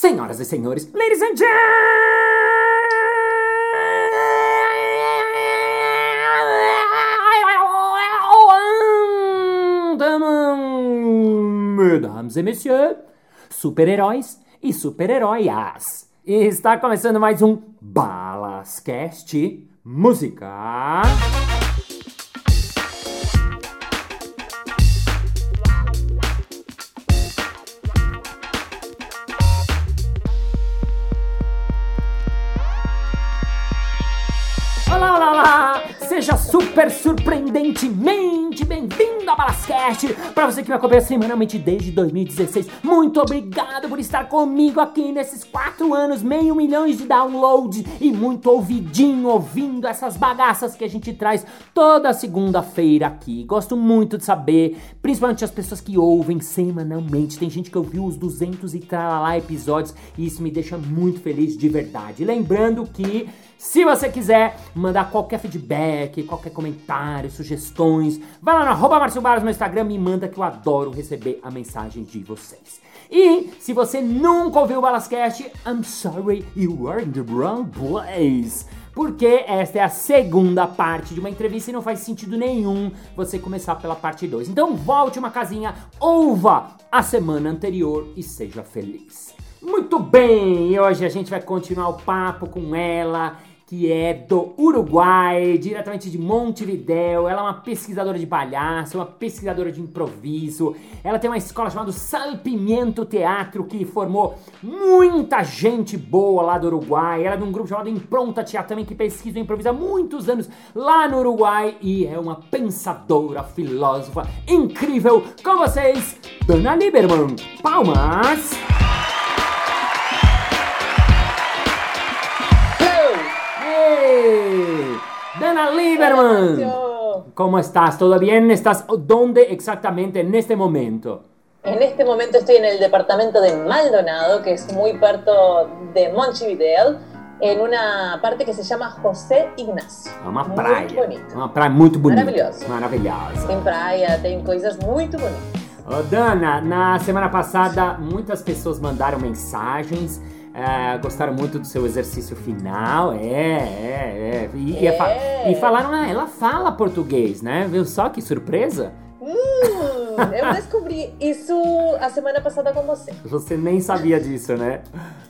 Senhoras e senhores, ladies and gentlemen, mesdames et messieurs, super-heróis e super-heróias. E está começando mais um Balascast Música. Super surpreendentemente bem-vindo ao Balascast! Para você que me acompanha semanalmente desde 2016, muito obrigado por estar comigo aqui nesses quatro anos, meio milhão de downloads e muito ouvidinho ouvindo essas bagaças que a gente traz toda segunda-feira aqui. Gosto muito de saber, principalmente as pessoas que ouvem semanalmente. Tem gente que ouviu os 200 e tralala episódios e isso me deixa muito feliz de verdade. Lembrando que se você quiser mandar qualquer feedback, qualquer comentário, sugestões, vai lá no arroba no Instagram e manda que eu adoro receber a mensagem de vocês. E se você nunca ouviu o Balascast, I'm sorry, you are in the wrong place. Porque esta é a segunda parte de uma entrevista e não faz sentido nenhum você começar pela parte 2. Então volte uma casinha, ouva a semana anterior e seja feliz. Muito bem, hoje a gente vai continuar o papo com ela, que é do Uruguai, diretamente de Montevideo. Ela é uma pesquisadora de palhaço, uma pesquisadora de improviso. Ela tem uma escola chamada Salpimento Teatro, que formou muita gente boa lá do Uruguai. Ela é de um grupo chamado Impronta Teatro também, que pesquisa e improvisa há muitos anos lá no Uruguai. E é uma pensadora, filósofa incrível. Com vocês, Dana Lieberman. Palmas! Dana Lieberman. ¿Cómo estás? ¿Todo bien? ¿Estás dónde exactamente en este momento? En este momento estoy en el departamento de Maldonado, que es muy perto de Montevideo, en una parte que se llama José Ignacio. Uma Muito praia. bonito. Uma praia muito bonita. Maravilhoso. Maravilhosa. Tem praia, tem coisas muito bonitas. Ô, Dana, na semana passada muitas pessoas mandaram mensagens. É, gostaram muito do seu exercício final, é, é, é. E, e fa- É. e falaram, ah, ela fala português, né? Viu só que surpresa? Hum, eu descobri isso a semana passada com você. Você nem sabia disso, né?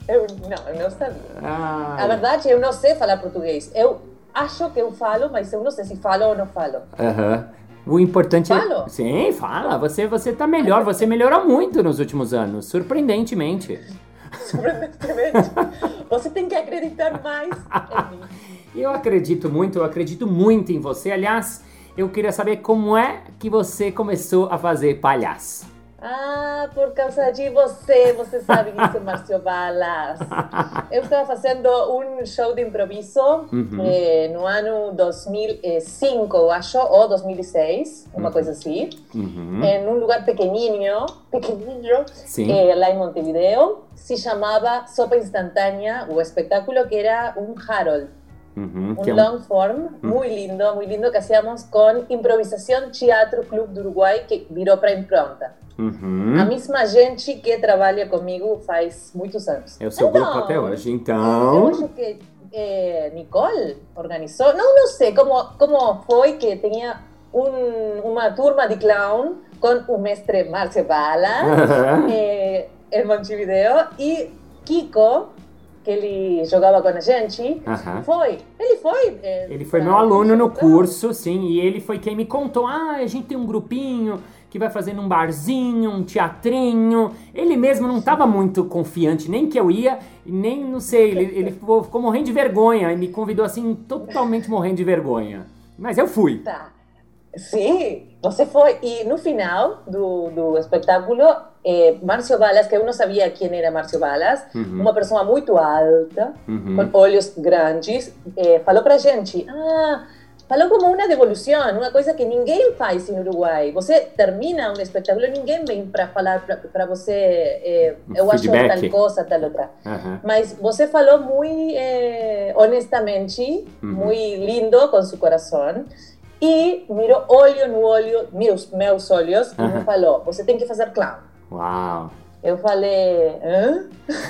Eu não, eu não sabia. Ah, A verdade, eu não sei falar português. Eu acho que eu falo, mas eu não sei se falo ou não falo. Aham. O importante é. Falo? Sim, fala. Você, você tá melhor. Você melhorou muito nos últimos anos. Surpreendentemente. Surpreendentemente. Você tem que acreditar mais em mim. Eu acredito muito, eu acredito muito em você. Aliás, eu queria saber como é que você começou a fazer palhaço. Ah, por causa de você, você sabe isso, Márcio Balas. Eu estava fazendo um show de improviso Uhum. eh, no ano 2005, eu acho, ou 2006, uma coisa assim, Uhum. em um lugar pequenininho, pequenininho, eh, lá em Montevideo. Se chamava Sopa Instantânea, o espetáculo que era um Harold. Un Que é um- long form muy lindo, muy lindo que hacíamos con Improvisación Teatro Club do Uruguai, que virou para Impronta. Uhum. A mesma gente que trabalha comigo faz muitos anos. É o seu grupo até hoje. Eu Então. acho que eh, Nicole organizou, não, não sei como, como foi que tinha um, uma turma de clown com o mestre Márcio Bala Aham. eh, em Montevideo e Kiko, que ele jogava com a gente, Aham. foi. Ele foi. eh, Ele foi pra- meu aluno no curso, sim, e ele foi quem me contou: ah, a gente tem um grupinho que vai fazer num barzinho, um teatrinho. Ele mesmo não estava muito confiante, nem que eu ia, nem, não sei, ele, ele ficou, ficou morrendo de vergonha e me convidou assim, totalmente morrendo de vergonha. Mas eu fui. Tá. Sim, você foi. E no final do, do espetáculo, eh, Márcio Balas, que eu não sabia quem era Márcio Balas, Uhum. uma pessoa muito alta, Uhum. com olhos grandes, eh, falou pra gente: ah, falou como uma devolução, uma coisa que ninguém faz em Uruguai. Você termina um espetáculo, ninguém vem para falar para você, eh, eu acho feedback. tal coisa, tal outra. Aham. Mas você falou muito eh, honestamente, Uhum. muito lindo com seu coração. E mirou olho no olho, meus, meus olhos, e me falou: você tem que fazer clown. Uau. Eu falei, hã?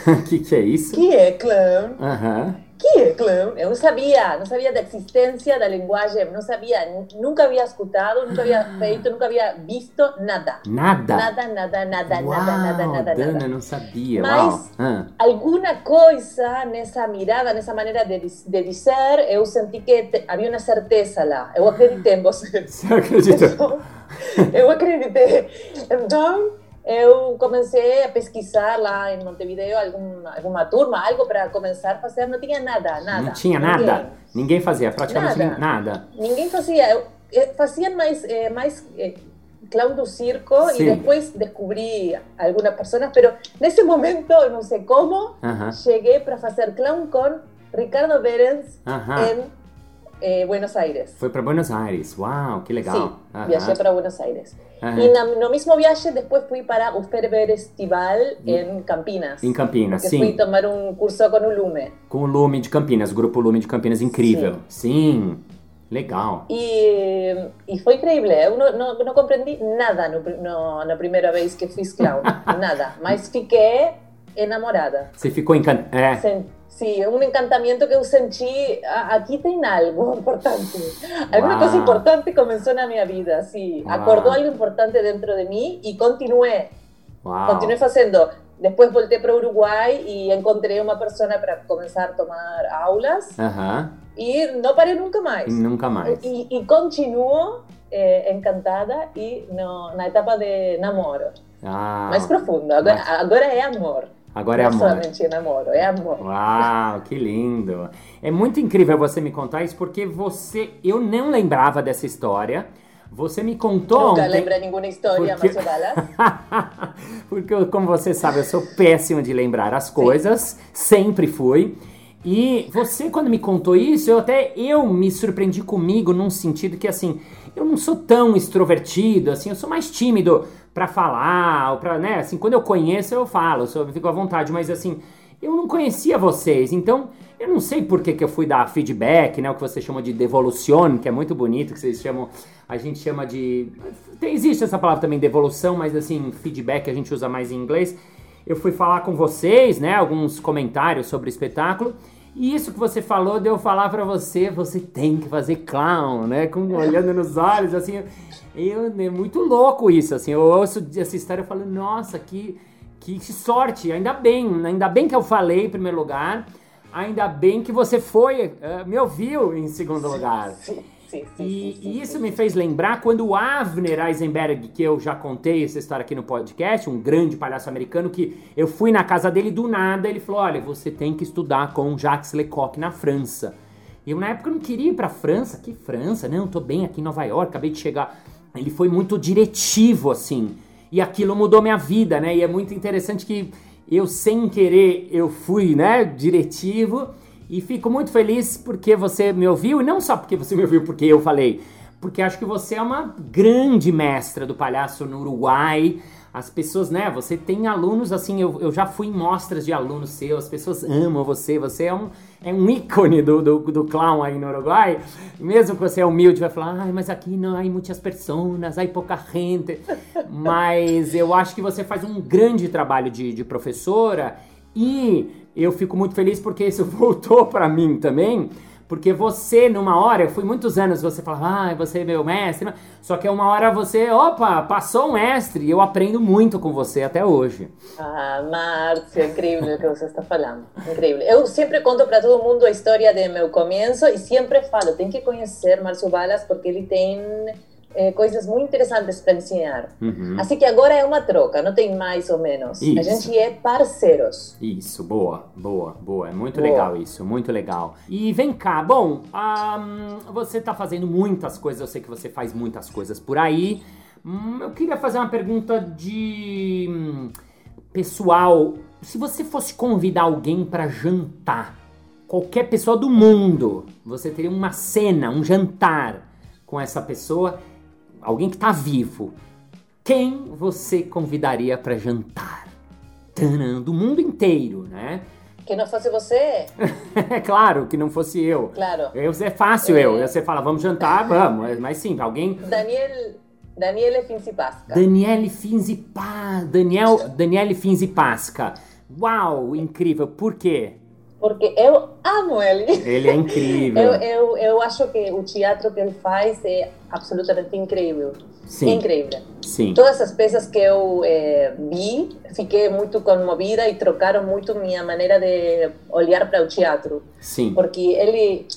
O que, que é isso? Que é clown? Aham. Que é clown? Eu não sabia, não sabia da existência da linguagem, não sabia, nunca havia escutado, nunca havia feito, nunca havia visto nada. Nada? Nada, nada, nada, Uau, nada, nada, nada, Dana, nada. não sabia. Mas- Uau. Ah. Alguma coisa nessa mirada, nessa maneira de, de dizer, eu senti que te- havia uma certeza lá. Eu acreditei em você. Você acredita? Então, eu acreditei. Então, eu comecei a pesquisar lá em Montevideo algum, alguma turma, algo para começar a fazer. Não tinha nada, nada. Não tinha Ninguém. nada? Ninguém fazia, praticamente Nada. nada. Ninguém fazia. Eu, eh, faziam mais, eh, mais eh, clown do circo Sim. e depois descobri algumas pessoas, mas nesse momento, eu não sei como, Aham. cheguei para fazer clown com Ricardo Berens Aham. em eh, Buenos Aires. Foi para Buenos Aires. Uau, que legal. Sim, Aham. viajei para Buenos Aires. E na, no mesmo viaje, depois fui para o Ferber Estival em Campinas. Em Campinas, porque fui sim. tomar um curso com o Lume. Com o Lume de Campinas, grupo Lume de Campinas, incrível. Sim. Legal. E, e foi incrível. Eu não, não, não compreendi nada no, no, na primeira vez que fiz clown. nada. Mas fiquei enamorada. Você ficou encantada. É. Sen- Sim, um encantamento que eu senti. "Ah, Aqui tem algo importante. Alguma Uau. coisa importante começou na minha vida. Sim, Uau. acordou algo importante dentro de mim e continuei. Uau. Continuei fazendo. Depois voltei para o Uruguai e encontrei uma pessoa para começar a tomar aulas Aham. e não parei nunca mais. E nunca mais. E, e continuo eh, encantada e no, na etapa de namoro. Ah, Mais profundo. Agora, mas- agora é amor. Agora é não amor. somente namoro, é amor. Uau, que lindo. É muito incrível você me contar isso, porque você. Eu não lembrava dessa história. Você me contou Nunca ontem. lembra nenhuma história, porque-? Porque, como você sabe, eu sou péssimo de lembrar as coisas, sempre fui. E você, quando me contou isso, eu até eu me surpreendi comigo num sentido que, assim, eu não sou tão extrovertido, assim, eu sou mais tímido pra falar, ou pra, né, assim, quando eu conheço, eu falo, eu fico à vontade, mas, assim, eu não conhecia vocês, então, eu não sei por que, que eu fui dar feedback, né, o que você chama de devolution, que é muito bonito, que vocês chamam, a gente chama de, tem, existe essa palavra também, devolução, mas, assim, feedback a gente usa mais em inglês, eu fui falar com vocês, né, alguns comentários sobre o espetáculo, e isso que você falou, de eu falar pra você, você tem que fazer clown, né, com, olhando nos olhos, assim, eu, é muito louco isso, assim, eu ouço essa história e falo, nossa, que, que sorte, ainda bem, ainda bem que eu falei em primeiro lugar, ainda bem que você foi, eh, me ouviu em segundo lugar. Sim, sim, sim. E, sim, e isso me fez lembrar quando o Avner Eisenberg, que eu já contei essa história aqui no podcast, um grande palhaço americano, que eu fui na casa dele do nada, ele falou: Olha, você tem que estudar com Jacques Lecoq na França. E eu na época não queria ir pra França. Que França? Não, tô bem aqui em Nova York, acabei de chegar. Ele foi muito diretivo, assim. E aquilo mudou minha vida, né? E é muito interessante que eu, sem querer, eu fui, né, diretivo. E fico muito feliz porque você me ouviu, e não só porque você me ouviu, porque eu falei, porque acho que você é uma grande mestra do palhaço no Uruguai. As pessoas, né, você tem alunos, assim, eu, eu já fui em mostras de alunos seus, as pessoas amam você, você é um, é um ícone do, do, do clown aí no Uruguai. Mesmo que você é humilde, vai falar, ai, mas aqui não há muitas pessoas, há pouca gente. Mas eu acho que você faz um grande trabalho de, de professora e eu fico muito feliz porque isso voltou pra mim também. Porque você, numa hora, eu fui muitos anos, você fala, ah, você é meu mestre. Só que uma hora você, opa, passou um mestre e eu aprendo muito com você até hoje. Ah, Márcio, incrível o que você está falando. Incrível. Eu sempre conto para todo mundo a história de meu começo e sempre falo, tem que conhecer Márcio Balas porque ele tem eh, coisas muito interessantes para ensinar. Uhum. Assim que agora é uma troca, não tem mais ou menos. Isso. A gente é parceiros. Isso, boa, boa, boa. É muito Boa. legal isso, muito legal. E vem cá, bom, ahn, você tá fazendo muitas coisas, eu sei que você faz muitas coisas por aí. Hum, eu queria fazer uma pergunta de hum, pessoal. Se você fosse convidar alguém para jantar, qualquer pessoa do mundo, você teria uma cena, um jantar com essa pessoa, alguém que tá vivo. Quem você convidaria para jantar? Tanã, do mundo inteiro, né? Que não fosse você, É claro que não fosse eu. claro. Eu, é fácil É. eu. Você fala, vamos jantar, vamos. É mais simples. Alguém. Daniel, Daniele Finzi Pasca. Daniele Finzi Pa, Daniel, Daniele Finzi Pasca. Uau, incrível. Por quê? Porque eu amo ele. Ele é incrível. Eu, eu, eu acho que o teatro que ele faz é absolutamente incrível. Sim. Incrível. Sim. Todas as peças que eu eh, vi, fiquei muito comovida e trocaram muito minha maneira de olhar para o teatro. Sim. Porque ele.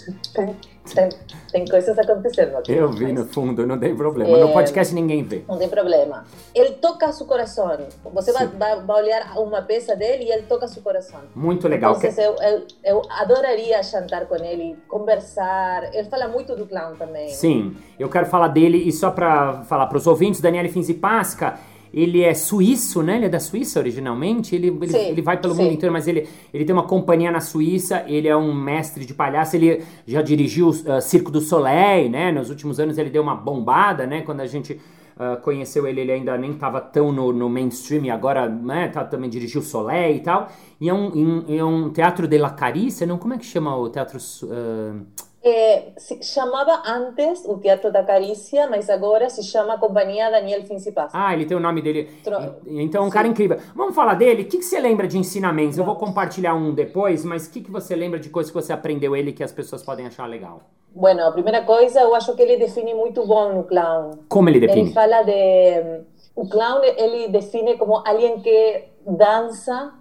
Tem, tem coisas acontecendo aqui. Eu vi mas no fundo, não tem problema. No É. podcast ninguém vê. Não tem problema. Ele toca seu coração. Você vai, vai, vai olhar uma peça dele e ele toca seu coração. Muito legal. Então, eu, eu, eu adoraria jantar com ele, conversar. Ele fala muito do clown também. Sim, eu quero falar dele e só pra falar pros ouvintes, Daniele Finzi Pasca, ele é suíço, né? Ele é da Suíça originalmente. Ele, ele, Sim, ele vai pelo sim. mundo inteiro, mas ele, ele tem uma companhia na Suíça. Ele é um mestre de palhaço. Ele já dirigiu uh, Circo do Soleil, né? Nos últimos anos ele deu uma bombada, né? Quando a gente uh, conheceu ele, ele ainda nem estava tão no, no mainstream. E agora, né? Tá, também dirigiu Soleil e tal. E é um, em- é um teatro de la Carícia, não? Como é que chama o teatro? uh, É, se chamava antes o Teatro da Carícia, mas agora se chama Companhia Daniel Finzi Pasca. Ah, ele tem o nome dele. Tro- Então, um Sim. cara incrível. Vamos falar dele? O que, que você lembra de ensinamentos? Eu vou compartilhar um depois, mas o que, que você lembra de coisas que você aprendeu ele que as pessoas podem achar legal? Bueno, a primeira coisa, eu acho que ele define muito bom no clown. Como ele Ele define? fala de... O clown, ele define como alguém que dança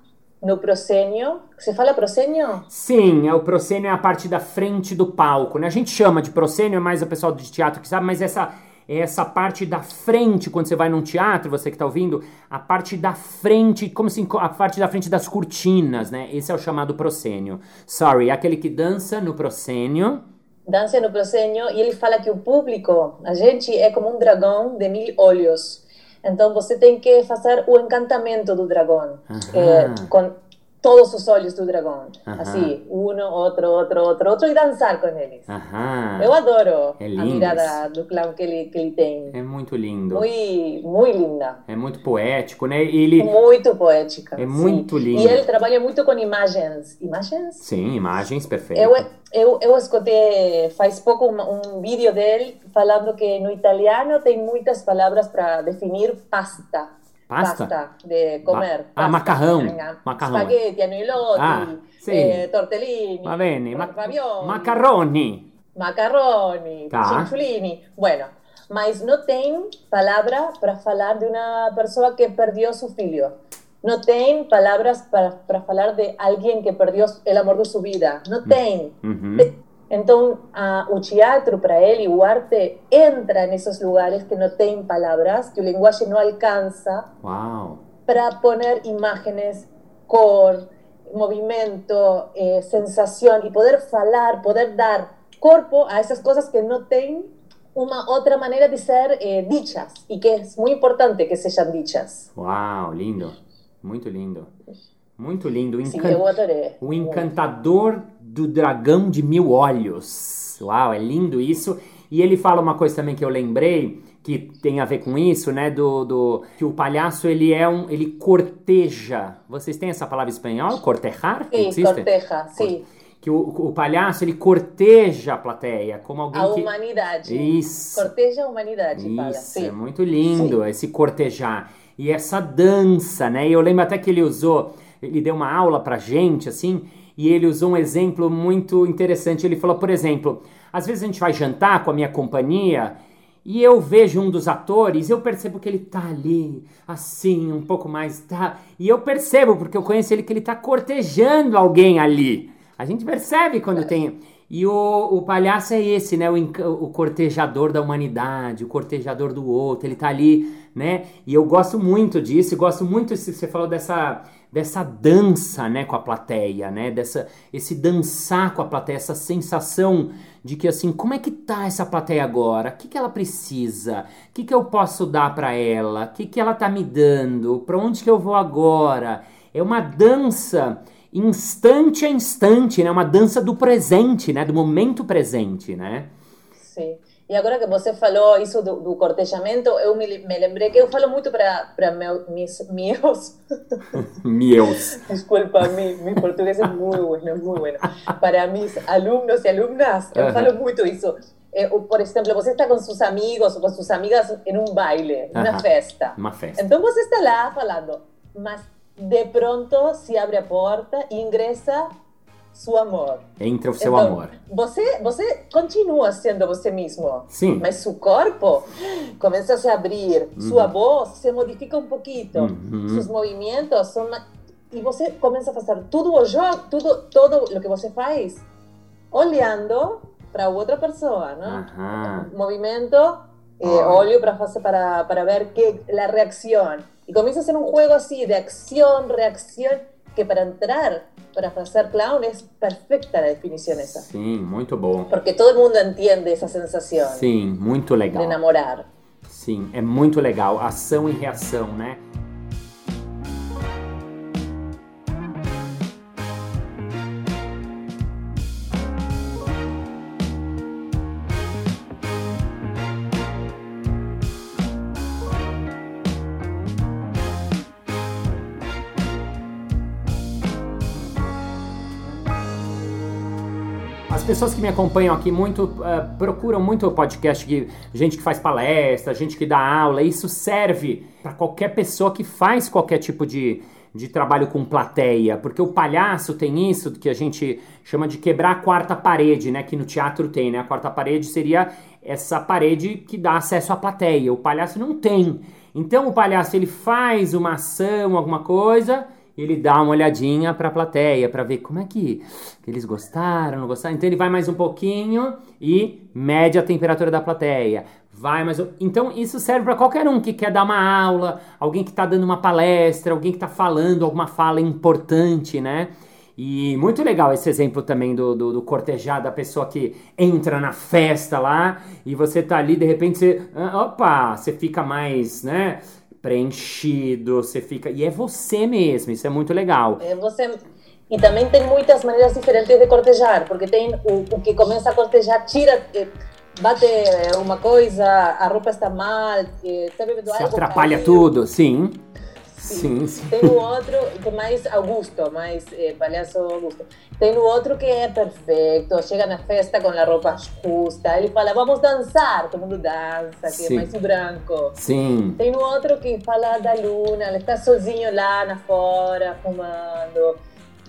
no proscênio. Você fala proscênio? Sim, é, o proscênio é a parte da frente do palco, né? A gente chama de proscênio, é mais o pessoal de teatro que sabe, mas essa é essa parte da frente, quando você vai num teatro, você que tá ouvindo, a parte da frente, como assim, a parte da frente das cortinas, né? Esse é o chamado proscênio. Sorry, é aquele que dança no proscênio. dança no proscênio e ele fala que o público, a gente é como um dragão de mil olhos. Então você tem que fazer o encantamento do dragão eh, com todos os olhos do dragão. Aham. Assim, um, outro, outro, outro, outro e dançar com eles. Aham. Eu adoro É a mirada do clown que ele, que ele tem. É muito lindo. Muito, muito linda. É muito poético, né? Ele. Muito poética. É sim. muito lindo. E ele trabalha muito com imagens. Imagens? Sim, imagens perfeitas. Eu, eu, eu escutei faz pouco um, um vídeo dele falando que no italiano tem muitas palavras para definir pasta. Pasta? de comer. Ah, pasta. macarrão. Macarrão. Spaghetti, agnolotti, Ah, sì. eh, tortellini, Va bene, ma- ravioli, macarroni. macarroni, Tá. Bueno, mas não tem palavra para falar de uma pessoa que perdeu seu filho. Não tem palavras para, para falar de alguém que perdeu o amor de sua vida. Não tem. Uhum. Então, ah, o teatro para ele, o arte, entra nesses lugares que não tem palavras, que o linguagem não alcança, para poner imágenes, cor, movimento, eh, sensação e poder falar, poder dar corpo a essas coisas que não têm uma outra maneira de ser eh, dichas e que é muito importante que sejam dichas. Uau, lindo. Muito lindo. Muito lindo. Encan- o encantador do dragão de mil olhos. Uau, é lindo isso. E ele fala uma coisa também que eu lembrei, que tem a ver com isso, né? Do, do que o palhaço ele é um. ele corteja. Vocês têm essa palavra em espanhol? Cortejar? Sim, Existe? corteja, sim. Que o, o palhaço ele corteja a plateia, como alguém A que. humanidade. Isso. Corteja a humanidade, fala. Isso, Sim. é muito lindo esse cortejar. E essa dança, né? E eu lembro até que ele usou, ele deu uma aula pra gente, assim, e ele usou um exemplo muito interessante. Ele falou, por exemplo, às vezes a gente vai jantar com a minha companhia e eu vejo um dos atores, eu percebo que ele tá ali, assim, um pouco mais, tá? E eu percebo, porque eu conheço ele, que ele tá cortejando alguém ali. A gente percebe quando tem. E o, o palhaço é esse, né? O, o cortejador da humanidade, o cortejador do outro. Ele tá ali, né? E eu gosto muito disso, gosto muito, se você falou dessa, dessa dança, né, com a plateia, né? Dessa, esse dançar com a plateia, essa sensação de que assim, como é que tá essa plateia agora? O que, que ela precisa? O que, que eu posso dar para ela? O que, que ela tá me dando? Para onde que eu vou agora? É uma dança instante a instante, né? Uma dança do presente, né? Do momento presente, né? Sim. E agora que você falou isso do, do cortejamento, eu me, me lembrei que eu falo muito para meu, mis, meus. Meus. Desculpa, mi, mi português é muito bueno, muito bueno. Para mis alunos e alunas, eu falo muito isso. eh, por exemplo, você está com seus amigos ou com suas amigas em um baile, uma festa. Uma festa. Então você está lá falando, mas de pronto se abre a porta ingressa seu amor. Entra o seu Então, amor. Você, você continua sendo você mesmo, Sim. mas seu corpo começa a se abrir, sua voz se modifica um pouquinho, Uhum. seus movimentos são e você começa a fazer tudo o jogo, tudo todo o que você faz olhando para outra pessoa, né? Aham. movimento, eh, olho para fazer para, para ver que la reacción. Y comienza a ser un juego así de acción, reacción, que para entrar, para hacer clown es perfecta la definición esa. Sim, muito bom. Porque todo el mundo entiende esa sensación Sim, muito de legal. enamorar. Sim, é muito legal. Ação e reação, né? Pessoas que me acompanham aqui muito eh, procuram muito o podcast de gente que faz palestra, gente que dá aula. Isso serve para qualquer pessoa que faz qualquer tipo de, de trabalho com plateia, porque o palhaço tem isso que a gente chama de quebrar a quarta parede, né? Que no teatro tem, né? A quarta parede seria essa parede que dá acesso à plateia. O palhaço não tem. Então o palhaço ele faz uma ação, alguma coisa ele dá uma olhadinha para a plateia para ver como é que, que eles gostaram, não gostaram. Então ele vai mais um pouquinho e mede a temperatura da plateia. Vai mais um... Então isso serve para qualquer um que quer dar uma aula, alguém que está dando uma palestra, alguém que está falando alguma fala importante, né? E muito legal esse exemplo também do, do, do cortejar da pessoa que entra na festa lá e você tá ali, de repente você. ah, Opa! Você fica mais, né? Preenchido, você fica. E é você mesmo, isso é muito legal. Eh, você- E também tem muitas maneiras diferentes de cortejar, porque tem o, o que começa a cortejar, tira, eh, bate eh, uma coisa, a roupa está mal, eh, Você algo, atrapalha caiu. tudo, sim. Sim, sim. Tem o outro que é mais Augusto, mais eh, palhaço Augusto. Tem o outro que é perfeito, chega na festa com a roupa justa, ele fala, vamos dançar, todo mundo dança, que Sim. é mais o branco. Sim. Tem o outro que fala da luna, ele está sozinho lá na fora, fumando,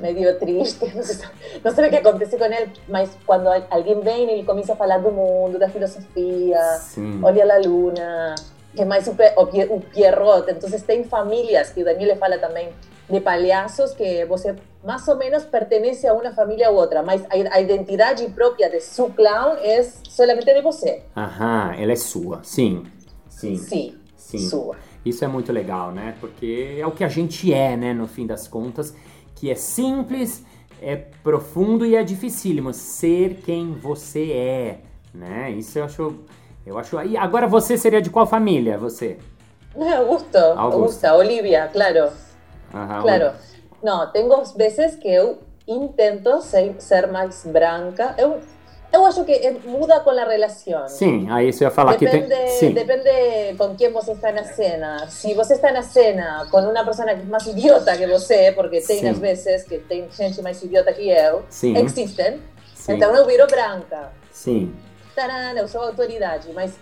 meio triste, não sei, não sei o que acontece com ele, mas quando alguém vem, ele começa a falar do mundo, da filosofia, Sim. olha a luna, que é mais o, o, o Pierrot. Então, tem famílias, que o Daniel fala também, de palhaços que você mais ou menos pertence a uma família ou outra, mas a, identidade própria de seu clown é solamente de você. Aham, ela é sua. Sim. Sim. Sim, Sim. sua. Isso é muito legal, né? Porque é o que a gente é, né? No fim das contas, que é simples, é profundo e é dificílimo ser quem você é, né? Isso eu acho, eu acho. E agora você seria de qual família? Você? Augusto, Augusto. Augusta, Olivia, claro, claro. Não, tenho vezes que eu intento ser, ser mais branca. Eu, eu acho que é- muda com a relação. Sim, aí você ia falar Depende, que tem. Sim. depende com quem você está na cena. Se você está na cena com uma pessoa que é mais idiota que você, porque tem Sim. às vezes que tem gente mais idiota que eu, Sim. existem, Sim. então eu viro branca. Sim. Taran, eu sou autoridade, mas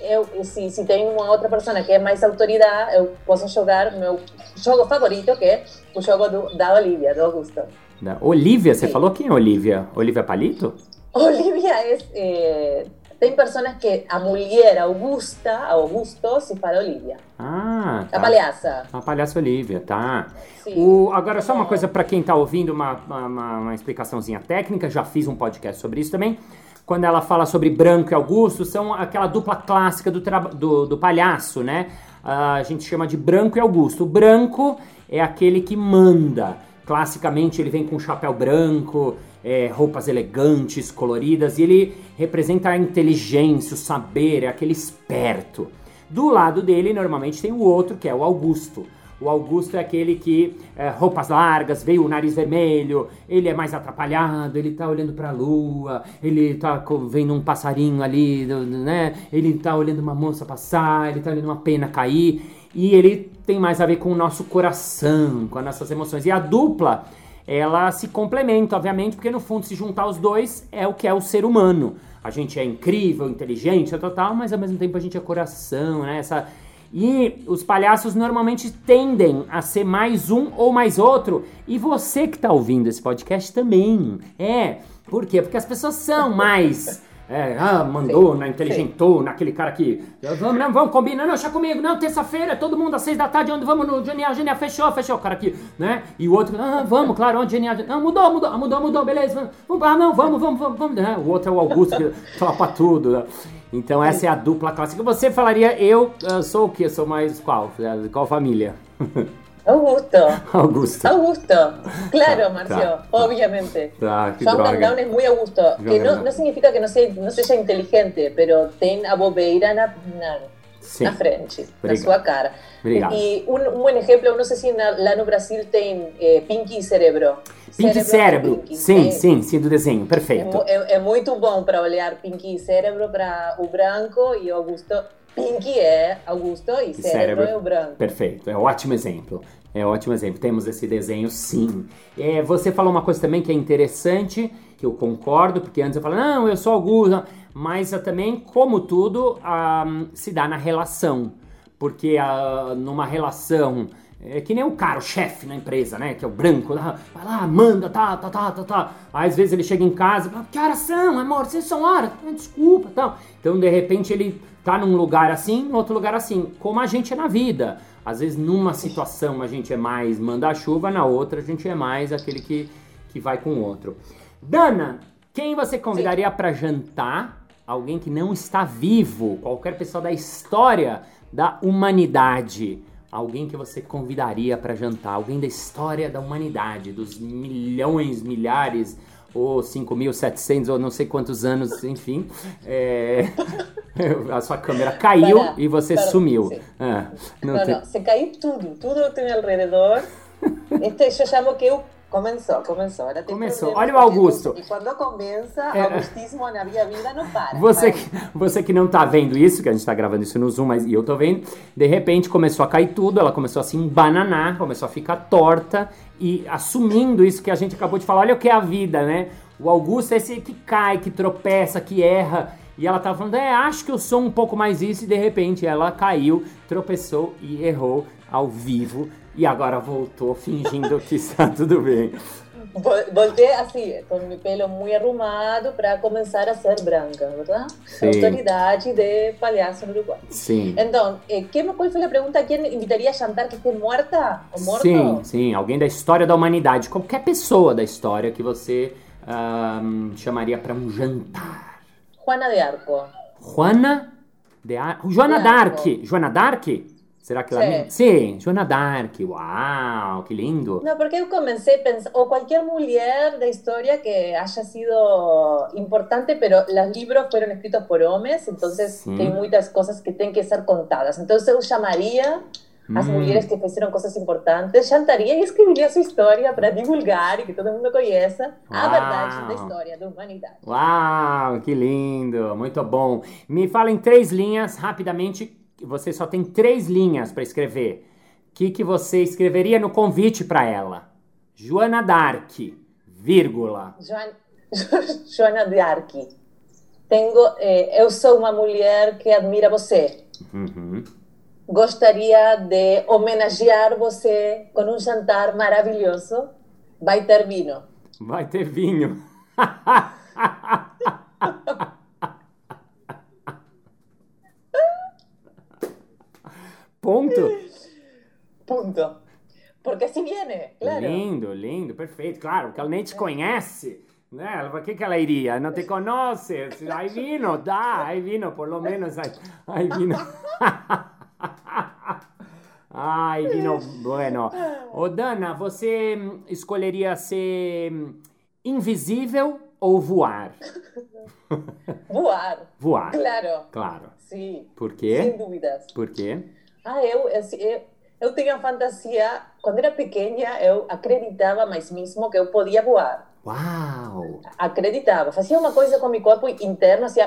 eu, se, se tem uma outra pessoa que é mais autoridade, eu posso jogar meu jogo favorito, que é o jogo do, da Olivia, do Augusto. Da Olivia, você Sim. falou quem é Olivia? Olivia Palito? Olivia é. eh, tem pessoas que a mulher Augusta, Augusto, se fala Olivia. Ah, A tá. palhaça. A palhaça Olivia, tá. Sim. O, agora, só uma coisa para quem tá ouvindo, uma, uma, uma explicaçãozinha técnica, já fiz um podcast sobre isso também. Quando ela fala sobre Branco e Augusto, são aquela dupla clássica do, do, do palhaço, né? Ah, a gente chama de Branco e Augusto. O Branco é aquele que manda. Classicamente ele vem com chapéu branco, é, roupas elegantes, coloridas, e ele representa a inteligência, o saber, é aquele esperto. Do lado dele, normalmente, tem o outro, que é o Augusto. O Augusto é aquele que, é, roupas largas, veio o nariz vermelho, ele é mais atrapalhado, ele tá olhando pra lua, ele tá vendo um passarinho ali, né? Ele tá olhando uma moça passar, ele tá olhando uma pena cair, e ele tem mais a ver com o nosso coração, com as nossas emoções. E a dupla ela se complementa, obviamente, porque no fundo se juntar os dois é o que é o ser humano. A gente é incrível, inteligente, total, mas ao mesmo tempo a gente é coração, né? Essa, e os palhaços normalmente tendem a ser mais um ou mais outro. E você que está ouvindo esse podcast também. É. Por quê? Porque as pessoas são mais. É, ah, mandou na inteligentou, sim. naquele cara que. Vamos, não, vamos combinar, não, deixa comigo, não, terça-feira, todo mundo às seis da tarde, onde vamos no Genial, Genial, fechou, fechou, o cara aqui, né? E o outro, ah, vamos, claro, onde Genial, não, mudou, mudou, mudou, mudou, beleza, vamos, ah, não, vamos, vamos, vamos, vamos, né? O outro é o Augusto, que fala pra tudo, né? Então essa é a dupla clássica. Você falaria, eu, eu sou o quê? Sou mais qual? Qual família? Augusto. Augusto. Augusto. Claro, Marcio, tá, obviamente. Tá, Joan Candão es muy Augusto. Que no, no, significa que no sea, no sea inteligente, pero tem a bobeira na, na, Sim. na frente, Obrigado. na sua cara. Obrigado. E um, um bom exemplo, não sei se na, lá no Brasil tem eh, Pinky Cérebro. Pinky Cérebro, Pinky. sim, é, sim, sim, do desenho, perfeito. É, é, é muito bom para olhar Pinky Cérebro para o branco e Augusto. Pinky é Augusto e, e cérebro, cérebro é o branco. Perfeito, é um ótimo exemplo. É um ótimo exemplo. Temos esse desenho, sim. É, você falou uma coisa também que é interessante, que eu concordo, porque antes eu falava, não, eu sou Augusto, mas também, como tudo, um, se dá na relação. Porque uh, numa relação é que nem o cara, o chefe na empresa, né? Que é o branco, lá, vai lá, manda, tá, tá, tá, tá, tá. Aí, às vezes ele chega em casa, fala, que horas são, amor? Vocês são horas? Ah, desculpa, tal. Então, de repente, ele tá num lugar assim, em outro lugar assim. Como a gente é na vida. Às vezes, numa situação, a gente é mais manda-chuva, na outra, a gente é mais aquele que, que vai com o outro. Dana, quem você convidaria para jantar? Alguém que não está vivo, qualquer pessoa da história da humanidade alguém que você convidaria para jantar, alguém da história da humanidade, dos milhões, milhares ou 5.700 ou não sei quantos anos, enfim, é... a sua câmera caiu para, e você para, sumiu. Ah, não, não, tem... não, se caiu tudo, tudo tem ao redor. Este eu chamo que eu Começou, começou. Ela começou. Olha o Augusto. E quando começa, é. augustismo na minha vida não para. Você, que, você que não tá vendo isso, que a gente tá gravando isso no Zoom, mas e eu tô vendo, de repente começou a cair tudo, ela começou a se embananar, começou a ficar torta e assumindo isso que a gente acabou de falar. Olha o que é a vida, né? O Augusto é esse que cai, que tropeça, que erra. E ela tava falando, é, acho que eu sou um pouco mais isso, e de repente ela caiu, tropeçou e errou ao vivo e agora voltou fingindo que está tudo bem. Voltei assim, com meu pelo muito arrumado para começar a ser branca, verdade? Sim. Autoridade de palhaço no Uruguai. Sim. Então, eh, que, qual foi a pergunta? Quem invitaria a jantar que esteja morta ou morto? Sim, sim. Alguém da história da humanidade. Qualquer pessoa da história que você um, chamaria para um jantar. Juana de Arco. Juana de Arco. Joana Dark. Joana Dark? Será que ela... Sim, Joana Dark, uau, que lindo. Não, porque eu comecei a pensar, ou qualquer mulher da história que haya sido importante, pero os livros foram escritos por homens, então tem muitas coisas que têm que ser contadas. Então eu chamaria as mm. mulheres que fizeram coisas importantes, jantaria e escreveria sua história para divulgar e que todo mundo conheça a verdade da história da humanidade. Uau, que lindo, muito bom. Me fala em três linhas, rapidamente, você só tem três linhas para escrever. O que, que você escreveria no convite para ela? Joana Dark, vírgula. Joan... Joana Dark. Tenho, eh, eu sou uma mulher que admira você. Uhum. Gostaria de homenagear você com um jantar maravilhoso. Vai ter vinho. Vai ter vinho. Ponto? Ponto. Porque se viene, claro. Lindo, lindo, perfeito. Claro, porque ela nem te conhece. Né? Por que, que ela iria? Não te conhece. Aí vino, dá, aí vino, por lo menos. Aí, vino. Ai, vino, bueno. Ô, Dana, você escolheria ser invisível ou voar? Voar. Voar. Claro. Claro. Sim. Por quê? Sem dúvidas. Por quê? Ah, eu, eu, eu tenho a fantasia, quando era pequena, eu acreditava mais mesmo que eu podia voar. Uau! Acreditava, fazia uma coisa com meu corpo interno, assim,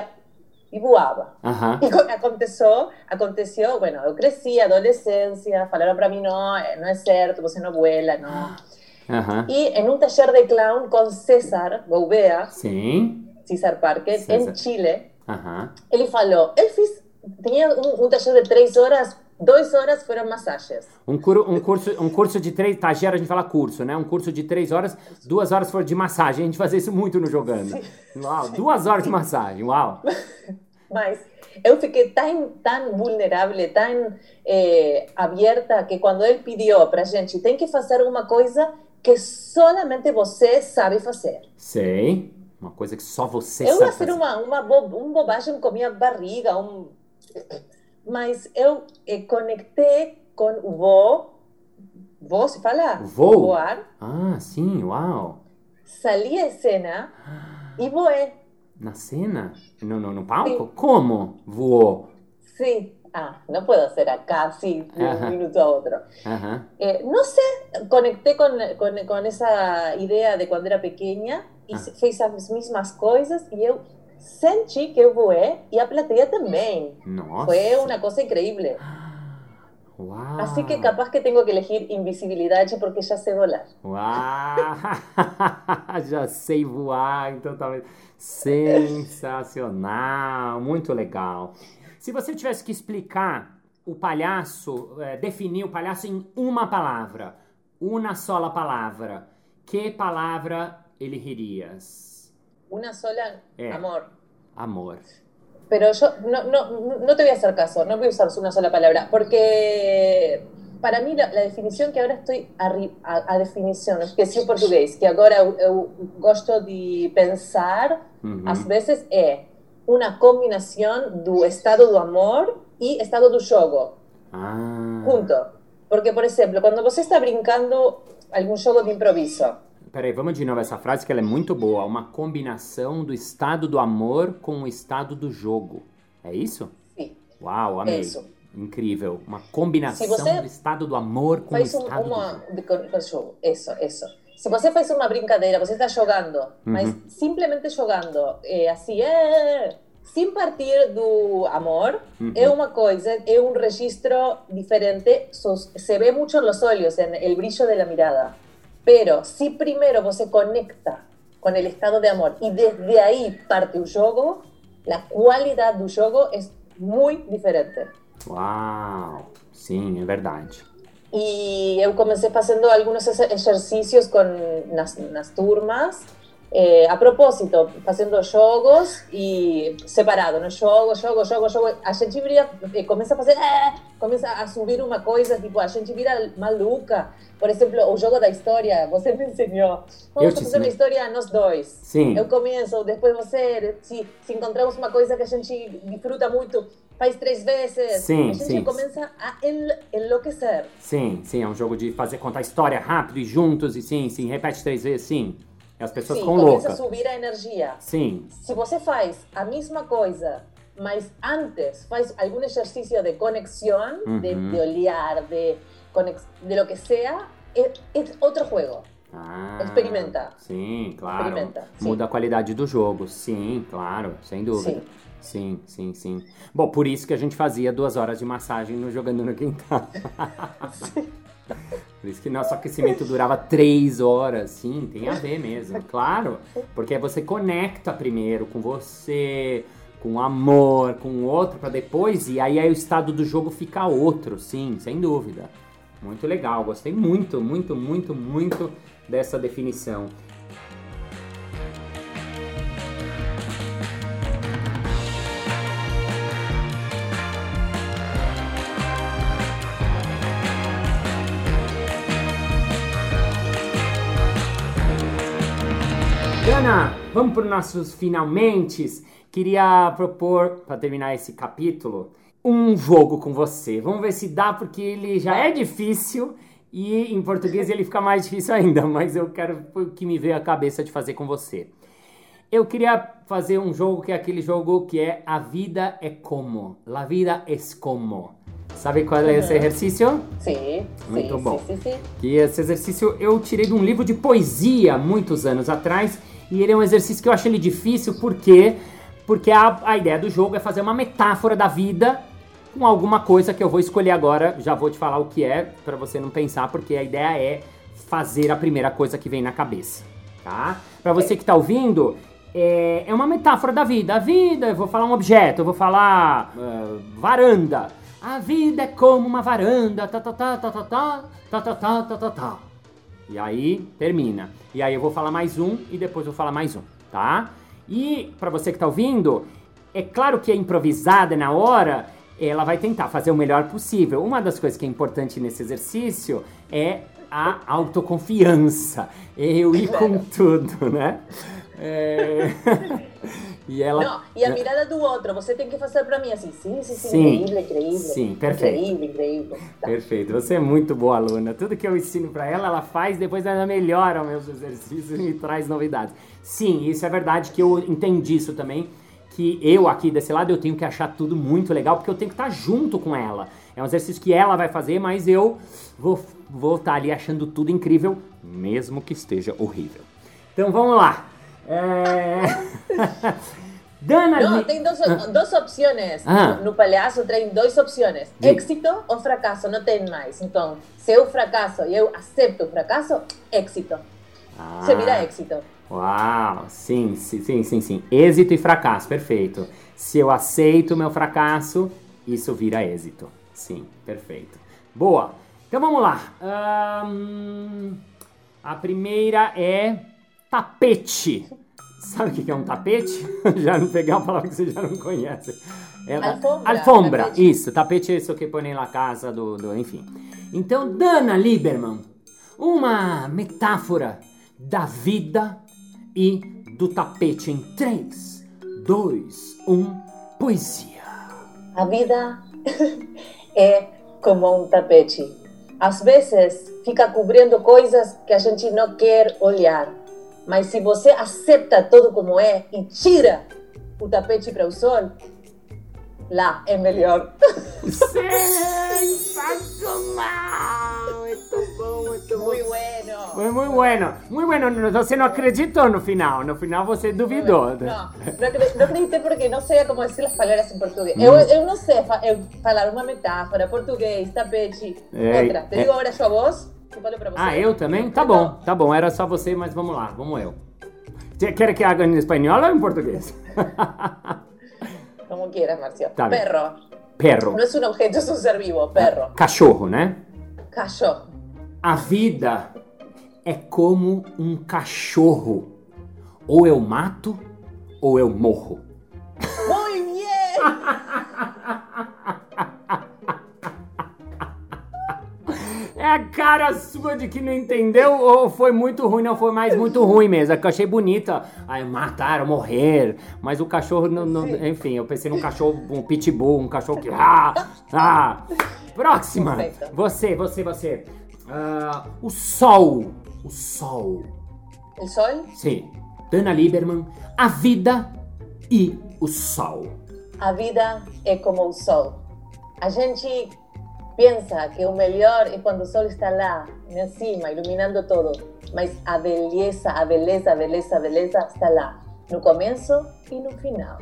e voava. Uhum. E aconteceu, aconteceu, bueno, eu cresci, adolescência, falaram para mim, não, não é certo, você não voa, não. Uhum. E em um taller de clown com César Gouveia, Sim. César Parker, César. em Chile, uhum. ele falou, ele fez, tinha um, um taller de três horas Duas horas foram massagens. Um, cur, um, curso, um curso de três. Tagiero a gente fala curso, né? Um curso de três horas, duas horas foram de massagem. A gente fazia isso muito no jogando. Sim. Uau, duas horas de massagem, uau. Mas eu fiquei tão, tão vulnerável, tão eh, aberta, que quando ele pediu pra gente, tem que fazer uma coisa que solamente você sabe fazer. Sei. Uma coisa que só você eu sabe fazer. Eu ia ser uma, uma, bo, uma bobagem com minha barriga, um mas eu eh, conectei com o voo. Voo se fala? Voo? Voar. Ah, sim, uau. Saí a cena e voei. Na cena? No, no, no palco? Sim. Como voou? Sim. Ah, não posso ser acá así de un minuto a otro. Eh, no sé, conecté con, con, con, esa idea de cuando era pequeña y ah. -huh. fez as mesmas coisas e eu senti que eu voei e a plateia também. Nossa. Foi uma coisa incrível. Uau. Assim que capaz que tenho que elegir invisibilidade porque já sei voar. Uau! já sei voar, então tá sensacional, muito legal. Se você tivesse que explicar o palhaço, é, definir o palhaço em uma palavra, uma sola palavra, que palavra ele ririas? Una sola, eh, amor. Amor. Pero yo no, no, no te voy a hacer caso, no voy a usar una sola palabra, porque para mí la, la definición que ahora estoy a, a, a definición, esqueci o português, que eu, eu gosto de pensar, uhum. às vezes, é uma combinação do estado do amor e estado do jogo. Ah. Junto. Porque, por exemplo, quando você está brincando algum jogo de improviso, Peraí, vamos de novo essa frase que ela é muito boa. Uma combinação do estado do amor com o estado do jogo. É isso? Sim. Uau, amei. Isso. Incrível. Uma combinação do estado do amor com o estado um, uma, do jogo. Isso, isso. Se você faz uma brincadeira, você está jogando, uhum. mas simplesmente jogando, é, assim, é, sem partir do amor, uhum. é uma coisa, é um registro diferente, se vê muito nos olhos, no brilho da mirada. Pero si primero se conecta con el estado de amor y desde ahí parte un juego, la cualidad del juego es muy diferente. Wow, sim, é verdade. E eu comecei fazendo alguns exercícios com nas, nas turmas Eh, a propósito, fazendo jogos e separado, no jogo, jogo, jogo, jogo, a gente vira, eh, começa a fazer, eh, começa a subir uma coisa, tipo, a gente vira maluca. Por exemplo, o jogo da história, você me ensinou. Vamos fazer ensinei. uma história nós dois. Sim. Eu começo, depois você, se, se encontramos uma coisa que a gente disfruta muito, faz três vezes. Sim, a gente sim. começa a enlouquecer. Sim, sim, é um jogo de fazer contar história rápido e juntos, e sim, sim, repete três vezes, sim. As pessoas Sim, ficam loucas. começa a subir a energia. Sim. Se você faz a mesma coisa, mas antes faz algum exercício de conexão, uhum. de, de, olhar, de, de lo que sea, é, é outro jogo. Ah, Experimenta. Sim, claro. Experimenta. Muda sim. a qualidade do jogo. Sim, claro, sem dúvida. Sim. Sim, sim, sim. Bom, por isso que a gente fazia duas horas de massagem no Jogando no Quintal. sim. Por isso que nosso aquecimento durava três horas, sim, tem a ver mesmo, claro. Porque você conecta primeiro com você, com amor, com o outro, para depois, e aí, aí o estado do jogo fica outro, sim, sem dúvida. Muito legal, gostei muito, muito, muito, muito dessa definição. Vamos para os nossos finalmente. Queria propor, para terminar esse capítulo, um jogo com você. Vamos ver se dá, porque ele já é difícil e em português ele fica mais difícil ainda, mas eu quero o que me veio à cabeça de fazer com você. Eu queria fazer um jogo que é aquele jogo que é A Vida é Como. La Vida es Como. Sabe qual é esse exercício? Sim. Muito sim, bom. Sim, sim, sim. E esse exercício eu tirei de um livro de poesia muitos anos atrás e ele é um exercício que eu acho ele difícil, por quê? Porque a, a ideia do jogo é fazer uma metáfora da vida com alguma coisa que eu vou escolher agora. Já vou te falar o que é, para você não pensar, porque a ideia é fazer a primeira coisa que vem na cabeça, tá? Para você que tá ouvindo, é, é, uma metáfora da vida. A vida, eu vou falar um objeto, eu vou falar uh, varanda. A vida é como uma varanda, tá, tá, tá, tá, tá, tá, tá, tá, tá, tá, tá, tá. E aí termina. E aí eu vou falar mais um e depois eu vou falar mais um, tá? E para você que tá ouvindo, é claro que é improvisada na hora, ela vai tentar fazer o melhor possível. Uma das coisas que é importante nesse exercício é a autoconfiança. Eu ir com tudo, né? É... e ela. Não, e a mirada do outro, você tem que fazer para mim assim, sim, sim, sim, sim, incrível, incrível. Sim, perfeito. Incrível, incrível. Tá. Perfeito, você é muito boa aluna. Tudo que eu ensino para ela, ela faz, depois ela melhora os meus exercícios e me traz novidades. Sim, isso é verdade que eu entendi isso também. Que eu aqui desse lado eu tenho que achar tudo muito legal, porque eu tenho que estar junto com ela. É um exercício que ela vai fazer, mas eu vou, vou estar ali achando tudo incrível, mesmo que esteja horrível. Então vamos lá. É... Dana no, tem dos, dos opções. Ah. No palhaço tem duas opções. Sim. Éxito ou fracasso, não tem mais. Então, se eu fracasso e eu aceito o fracasso, éxito. Ah. Você vira éxito. Uau, sim, sim, sim, sim. Êxito e fracasso, perfeito. Se eu aceito meu fracasso, isso vira êxito. Sim, perfeito. Boa. Então vamos lá. Um, a primeira é tapete. Sabe o que é um tapete? já não pegar a palavra que você já não conhece. É, alfombra. Alfombra, tapete. isso. Tapete é isso que põe na casa do, do. Enfim. Então, Dana Lieberman, uma metáfora da vida e do tapete em 3, 2, 1, poesia. A vida é como um tapete. Às vezes fica cobrindo coisas que a gente não quer olhar mas se você aceita tudo como é e tira o tapete para o sol, lá é melhor. Sensacional! Muito bom, muito bom. Muito bueno. Foi muito bueno. Muito bueno. Você não acreditou no final. No final você duvidou. Não, não, não acreditei porque não sei como dizer as palavras em português. Eu, eu não sei falar uma metáfora, português, tapete, é, outra. Te digo agora a sua voz. Ah, eu também? Tá bom, tá bom. Era só você, mas vamos lá, vamos eu. Quer que haga em espanhol ou em português? Como quieras, Marcio. Tá perro. Perro. Não é um objeto, é um ser vivo, perro. Cachorro, né? Cachorro. A vida é como um cachorro. Ou eu mato, ou eu morro. A cara sua de que não entendeu ou foi muito ruim? Não, foi mais muito ruim mesmo. É que eu achei bonita. Aí mataram, morrer. Mas o cachorro, não, não, enfim, eu pensei num cachorro, um pitbull, um cachorro que. Ah! Ah! Próxima! Você, você, você. Uh, o sol. O sol. O sol? Sim. Dana Lieberman. A vida e o sol. A vida é como o sol. A gente pensa que o melhor é quando o sol está lá, em cima, iluminando todo. Mas a beleza, a beleza, a beleza, a beleza está lá, no começo e no final.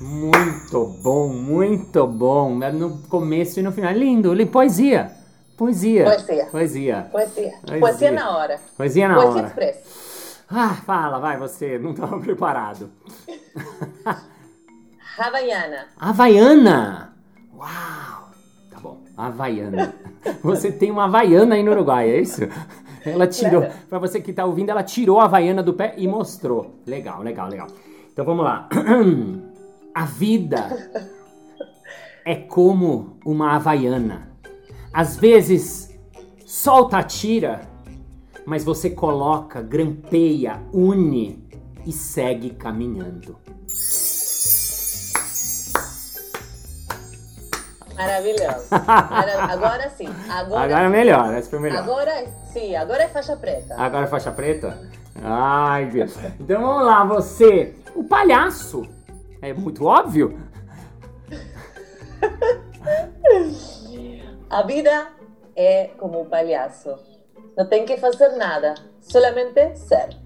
Muito bom, muito bom. No começo e no final. Lindo, lindo. Poesia. Poesia. Poesia. Poesia. Poesia. Poesia na hora. Poesia na Poesia hora. Express. Ah, fala, vai você. Não estava preparado. Havaiana. Havaiana. Uau! Tá bom. Havaiana. Você tem uma Havaiana aí no Uruguai, é isso? Ela tirou. Claro. Para você que tá ouvindo, ela tirou a Havaiana do pé e mostrou. Legal, legal, legal. Então vamos lá. A vida é como uma Havaiana. Às vezes solta, tira, mas você coloca, grampeia, une e segue caminhando. Maravilhoso. Agora sim. Agora, agora é melhor, essa foi melhor. Agora sim, agora é faixa preta. Agora é faixa preta? Ai, Deus. Então vamos lá, você. O palhaço. É muito óbvio. A vida é como um palhaço. Não tem que fazer nada, solamente ser.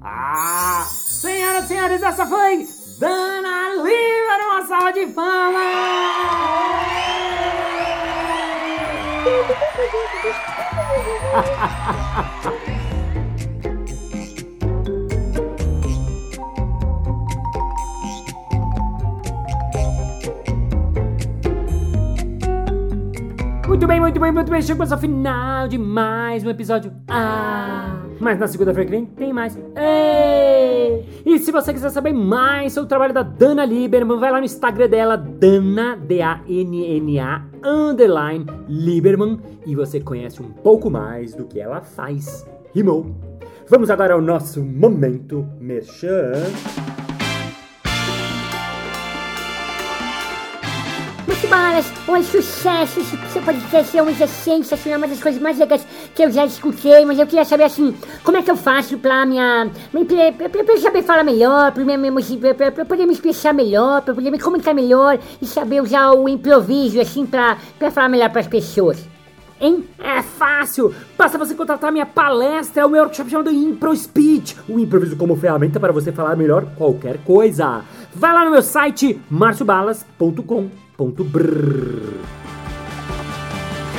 Ah! Senhoras e senhores, essa foi Dana Lima uma salva de fama! Muito bem, muito bem, muito bem. Chegamos ao final de mais um episódio. Ah! Mas na segunda-feira que vem tem mais. Ei! E se você quiser saber mais sobre o trabalho da Dana Lieberman, vai lá no Instagram dela, Dana, D-A-N-N-A, underline, Lieberman, e você conhece um pouco mais do que ela faz. Rimou! Vamos agora ao nosso momento merchan. Balas, um sucesso, esse seu podcast é uma sensacional, uma das coisas mais legais que eu já escutei, mas eu queria saber assim, como é que eu faço pra minha. pra, eu saber falar melhor, pra, pra, pra, poder me expressar melhor, pra poder me comunicar melhor e saber usar o improviso assim pra, pra falar melhor pras pessoas. Hein? É fácil! Basta você contratar minha palestra, o meu workshop chamado Impro Speech, o improviso como ferramenta para você falar melhor qualquer coisa. Vai lá no meu site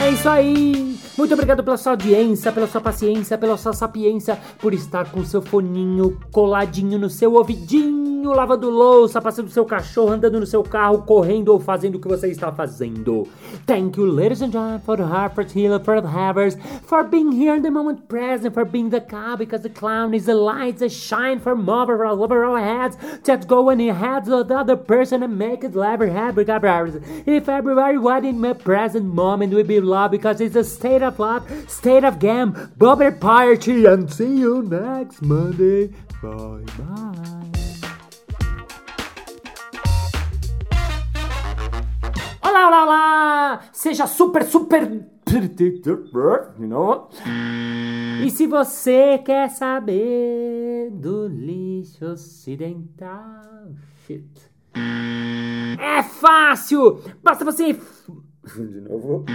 É isso aí! Muito obrigado pela sua audiência, pela sua paciência, pela sua sapiência, por estar com seu foninho coladinho no seu ouvidinho, lavando louça, passando seu cachorro, andando no seu carro, correndo ou fazendo o que você está fazendo. Thank you, ladies and gentlemen, for the Harper Healer, for the Havers, for being here in the moment present, for being the cow, because the clown is the light, the shine for over all over our heads, that go in the heads of the other person and make it laugh happy. If everybody was in my present moment we'd be love because it's a state of love, state of game, bubble party, and see you next Monday. Bye bye. Seja super, super. E se você quer saber do lixo ocidental, shit. É fácil! Basta você. De novo.